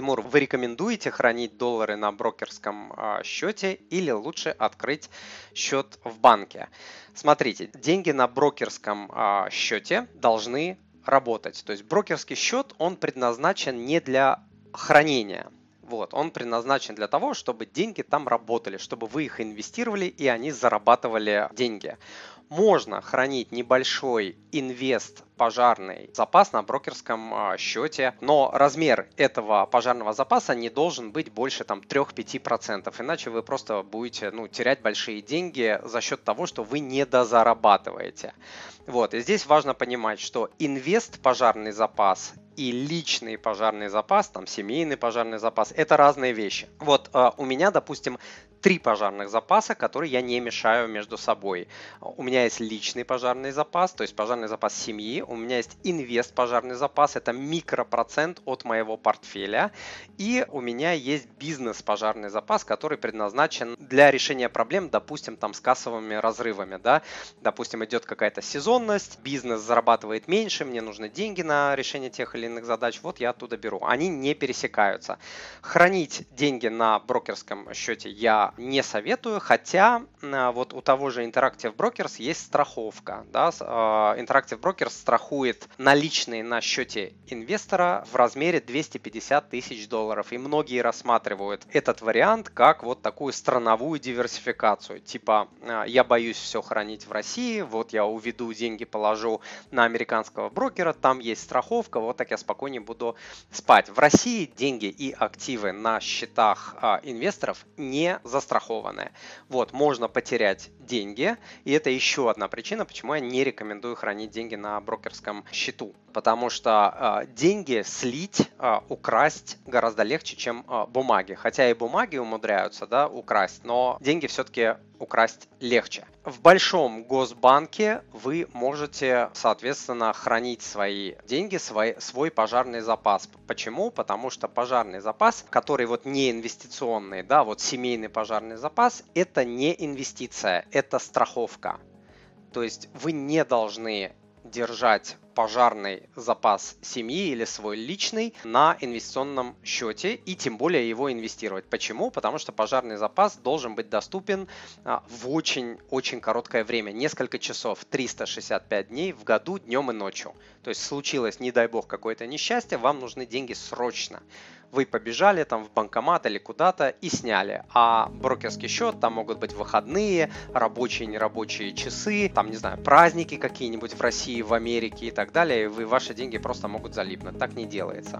Тимур, вы рекомендуете хранить доллары на брокерском э, счете или лучше открыть счет в банке? Смотрите, деньги на брокерском э, счете должны работать. То есть брокерский счет, он предназначен не для хранения. Вот, он предназначен для того, чтобы деньги там работали, чтобы вы их инвестировали и они зарабатывали деньги можно хранить небольшой инвест пожарный запас на брокерском а, счете, но размер этого пожарного запаса не должен быть больше там 3-5%, иначе вы просто будете ну, терять большие деньги за счет того, что вы не дозарабатываете. Вот, и здесь важно понимать, что инвест пожарный запас и личный пожарный запас, там семейный пожарный запас, это разные вещи. Вот э, у меня, допустим, три пожарных запаса, которые я не мешаю между собой. У меня есть личный пожарный запас, то есть пожарный запас семьи. У меня есть инвест пожарный запас, это микропроцент от моего портфеля. И у меня есть бизнес пожарный запас, который предназначен для решения проблем, допустим, там с кассовыми разрывами. Да? Допустим, идет какая-то сезонность, бизнес зарабатывает меньше, мне нужны деньги на решение тех или иных задач, вот я оттуда беру. Они не пересекаются. Хранить деньги на брокерском счете я не советую, хотя а, вот у того же Interactive Brokers есть страховка. Да? А, Interactive Brokers страхует наличные на счете инвестора в размере 250 тысяч долларов. И многие рассматривают этот вариант как вот такую страновую диверсификацию. Типа, а, я боюсь все хранить в России, вот я уведу деньги, положу на американского брокера, там есть страховка, вот так я спокойнее буду спать. В России деньги и активы на счетах инвесторов не за застрахованное. Вот, можно потерять деньги, и это еще одна причина, почему я не рекомендую хранить деньги на брокерском счету. Потому что э, деньги слить, э, украсть гораздо легче, чем э, бумаги. Хотя и бумаги умудряются да, украсть, но деньги все-таки украсть легче. В большом госбанке вы можете, соответственно, хранить свои деньги, свой, свой пожарный запас. Почему? Потому что пожарный запас, который вот не инвестиционный, да, вот семейный пожарный запас, это не инвестиция, страховка. То есть вы не должны держать пожарный запас семьи или свой личный на инвестиционном счете и тем более его инвестировать. Почему? Потому что пожарный запас должен быть доступен а, в очень-очень короткое время, несколько часов, 365 дней в году, днем и ночью. То есть случилось, не дай бог, какое-то несчастье, вам нужны деньги срочно вы побежали там в банкомат или куда-то и сняли. А брокерский счет, там могут быть выходные, рабочие, нерабочие часы, там, не знаю, праздники какие-нибудь в России, в Америке и так далее, и ваши деньги просто могут залипнуть. Так не делается.